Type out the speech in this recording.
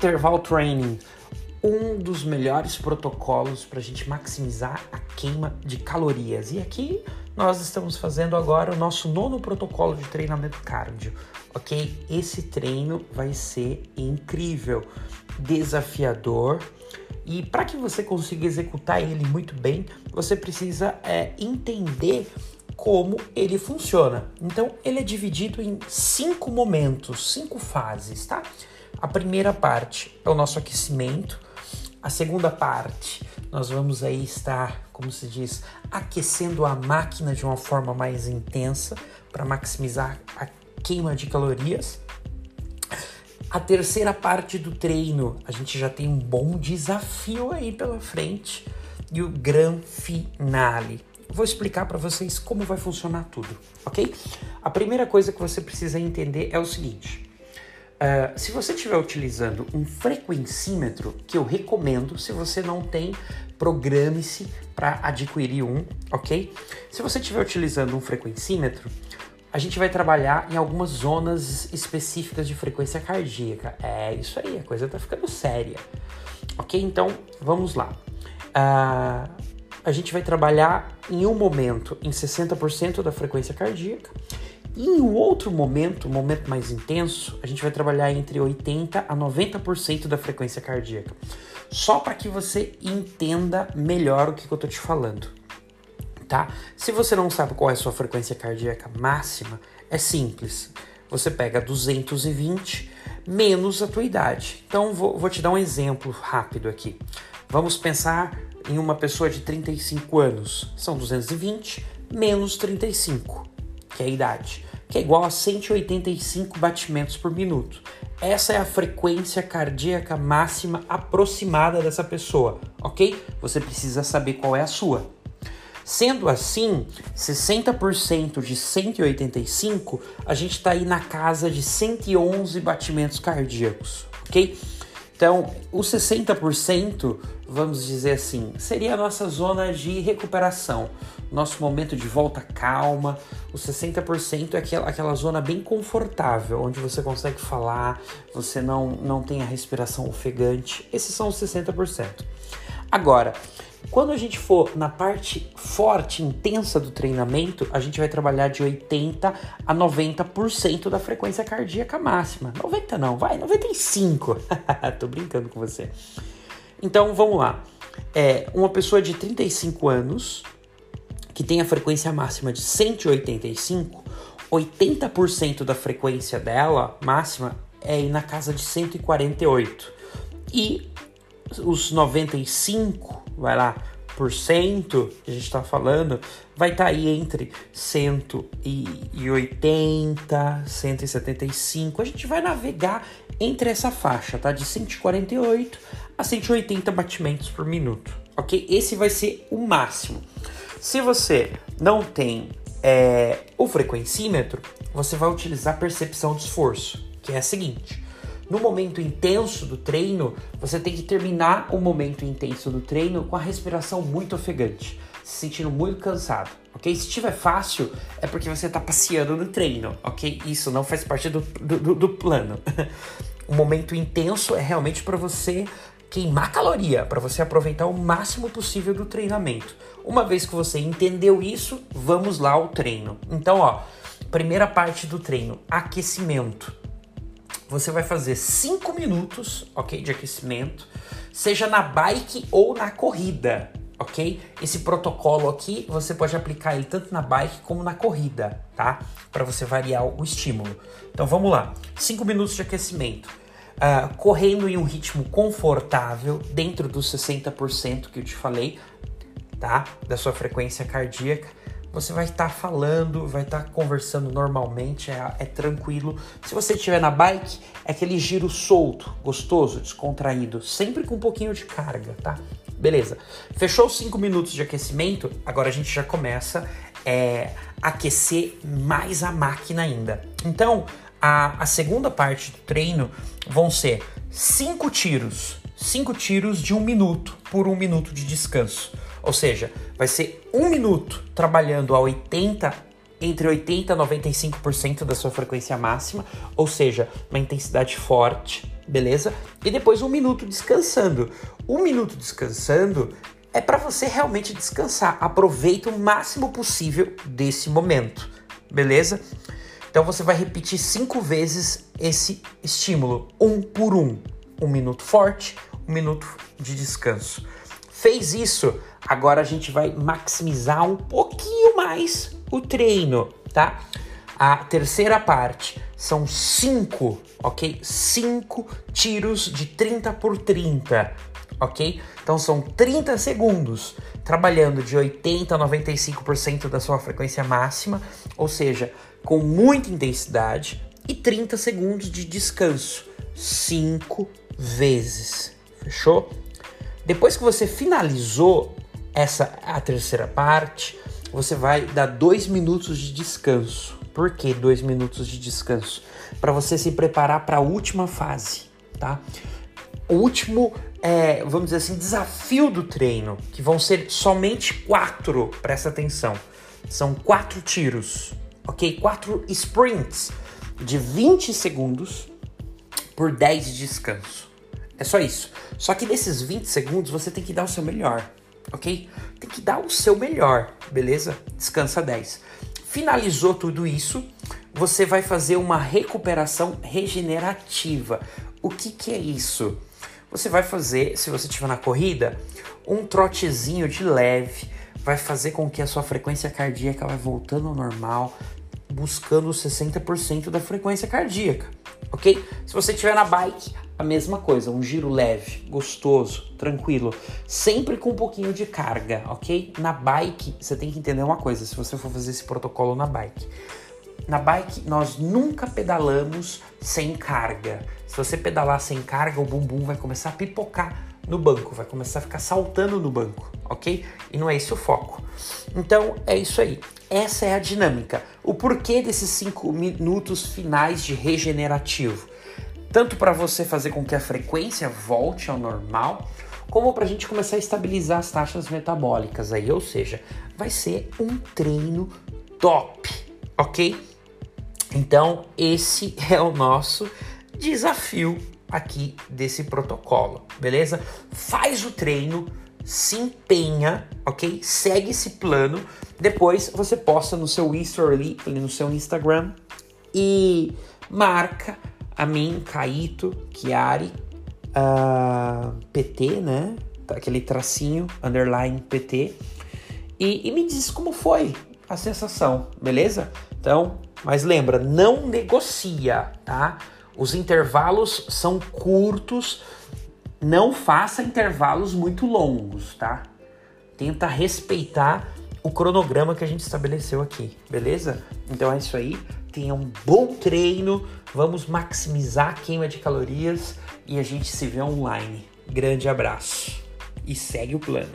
Interval Training, um dos melhores protocolos para a gente maximizar a queima de calorias. E aqui nós estamos fazendo agora o nosso nono protocolo de treinamento cardio, ok? Esse treino vai ser incrível, desafiador. E para que você consiga executar ele muito bem, você precisa é, entender como ele funciona. Então, ele é dividido em cinco momentos, cinco fases, tá? A primeira parte é o nosso aquecimento. A segunda parte, nós vamos aí estar, como se diz, aquecendo a máquina de uma forma mais intensa para maximizar a queima de calorias. A terceira parte do treino, a gente já tem um bom desafio aí pela frente e o gran finale vou explicar para vocês como vai funcionar tudo, ok? A primeira coisa que você precisa entender é o seguinte: uh, se você estiver utilizando um frequencímetro, que eu recomendo, se você não tem, programe-se para adquirir um, ok? Se você estiver utilizando um frequencímetro, a gente vai trabalhar em algumas zonas específicas de frequência cardíaca. É isso aí, a coisa tá ficando séria. Ok? Então, vamos lá. Uh, a gente vai trabalhar em um momento em 60% da frequência cardíaca em um outro momento, um momento mais intenso, a gente vai trabalhar entre 80 a 90% da frequência cardíaca. Só para que você entenda melhor o que, que eu tô te falando, tá? Se você não sabe qual é a sua frequência cardíaca máxima, é simples. Você pega 220 menos a tua idade. Então vou, vou te dar um exemplo rápido aqui. Vamos pensar em uma pessoa de 35 anos. São 220 menos 35, que é a idade, que é igual a 185 batimentos por minuto. Essa é a frequência cardíaca máxima aproximada dessa pessoa, ok? Você precisa saber qual é a sua. Sendo assim, 60% de 185, a gente está aí na casa de 111 batimentos cardíacos, ok? Então, os 60%, vamos dizer assim, seria a nossa zona de recuperação, nosso momento de volta calma. Os 60% é aquela, aquela zona bem confortável, onde você consegue falar, você não, não tem a respiração ofegante. Esses são os 60%. Agora, quando a gente for na parte forte, intensa do treinamento, a gente vai trabalhar de 80 a 90% da frequência cardíaca máxima. 90 não, vai, 95. Tô brincando com você. Então vamos lá. É uma pessoa de 35 anos que tem a frequência máxima de 185, 80% da frequência dela máxima é na casa de 148. E os 95 vai lá, por cento que a gente está falando, vai estar tá aí entre 180, 175. A gente vai navegar entre essa faixa, tá? De 148 a 180 batimentos por minuto, ok? Esse vai ser o máximo. Se você não tem é, o frequencímetro, você vai utilizar percepção de esforço, que é a seguinte no momento intenso do treino, você tem que terminar o momento intenso do treino com a respiração muito ofegante, se sentindo muito cansado, ok? Se estiver fácil, é porque você está passeando no treino, ok? Isso não faz parte do, do, do plano. o momento intenso é realmente para você queimar caloria, para você aproveitar o máximo possível do treinamento. Uma vez que você entendeu isso, vamos lá ao treino. Então, ó, primeira parte do treino, aquecimento você vai fazer 5 minutos, ok, de aquecimento, seja na bike ou na corrida, ok? Esse protocolo aqui você pode aplicar ele tanto na bike como na corrida, tá? Para você variar o estímulo. Então vamos lá, 5 minutos de aquecimento. Uh, correndo em um ritmo confortável, dentro dos 60% que eu te falei, tá? Da sua frequência cardíaca você vai estar tá falando, vai estar tá conversando normalmente, é, é, tranquilo. Se você estiver na bike, é aquele giro solto, gostoso, descontraído, sempre com um pouquinho de carga, tá? Beleza. Fechou os 5 minutos de aquecimento, agora a gente já começa é, aquecer mais a máquina ainda. Então, a, a segunda parte do treino vão ser cinco tiros, cinco tiros de um minuto por um minuto de descanso. Ou seja, vai ser um minuto trabalhando a 80, entre 80 e 95% da sua frequência máxima, ou seja, uma intensidade forte, beleza? E depois um minuto descansando. Um minuto descansando é para você realmente descansar. Aproveita o máximo possível desse momento, beleza? Então você vai repetir cinco vezes esse estímulo, um por um. Um minuto forte, um minuto de descanso. Fez isso, agora a gente vai maximizar um pouquinho mais o treino, tá? A terceira parte são cinco, ok? Cinco tiros de 30 por 30, ok? Então são 30 segundos trabalhando de 80 a 95% da sua frequência máxima, ou seja, com muita intensidade, e 30 segundos de descanso, cinco vezes. Fechou? Depois que você finalizou essa a terceira parte, você vai dar dois minutos de descanso. Por que dois minutos de descanso? Para você se preparar para a última fase, tá? O último, é, vamos dizer assim, desafio do treino, que vão ser somente quatro, presta atenção. São quatro tiros, ok? Quatro sprints de 20 segundos por 10 de descanso. É só isso. Só que nesses 20 segundos você tem que dar o seu melhor, ok? Tem que dar o seu melhor, beleza? Descansa 10. Finalizou tudo isso, você vai fazer uma recuperação regenerativa. O que, que é isso? Você vai fazer, se você estiver na corrida, um trotezinho de leve, vai fazer com que a sua frequência cardíaca vai voltando ao normal, buscando 60% da frequência cardíaca, ok? Se você estiver na bike, a mesma coisa, um giro leve, gostoso, tranquilo, sempre com um pouquinho de carga, ok? Na bike, você tem que entender uma coisa, se você for fazer esse protocolo na bike. Na bike, nós nunca pedalamos sem carga. Se você pedalar sem carga, o bumbum vai começar a pipocar no banco, vai começar a ficar saltando no banco, ok? E não é esse o foco. Então é isso aí. Essa é a dinâmica. O porquê desses cinco minutos finais de regenerativo? Tanto para você fazer com que a frequência volte ao normal, como para a gente começar a estabilizar as taxas metabólicas aí, ou seja, vai ser um treino top, ok? Então esse é o nosso desafio aqui desse protocolo, beleza? Faz o treino, se empenha, ok? Segue esse plano. Depois você posta no seu no seu Instagram e marca a mim, Caíto, Chiari, uh, ah, PT, né? Aquele tracinho, underline PT. E, e me diz como foi a sensação, beleza? Então, mas lembra, não negocia, tá? Os intervalos são curtos, não faça intervalos muito longos, tá? Tenta respeitar o cronograma que a gente estabeleceu aqui, beleza? Então é isso aí. Tenha um bom treino, vamos maximizar a queima de calorias e a gente se vê online. Grande abraço e segue o plano.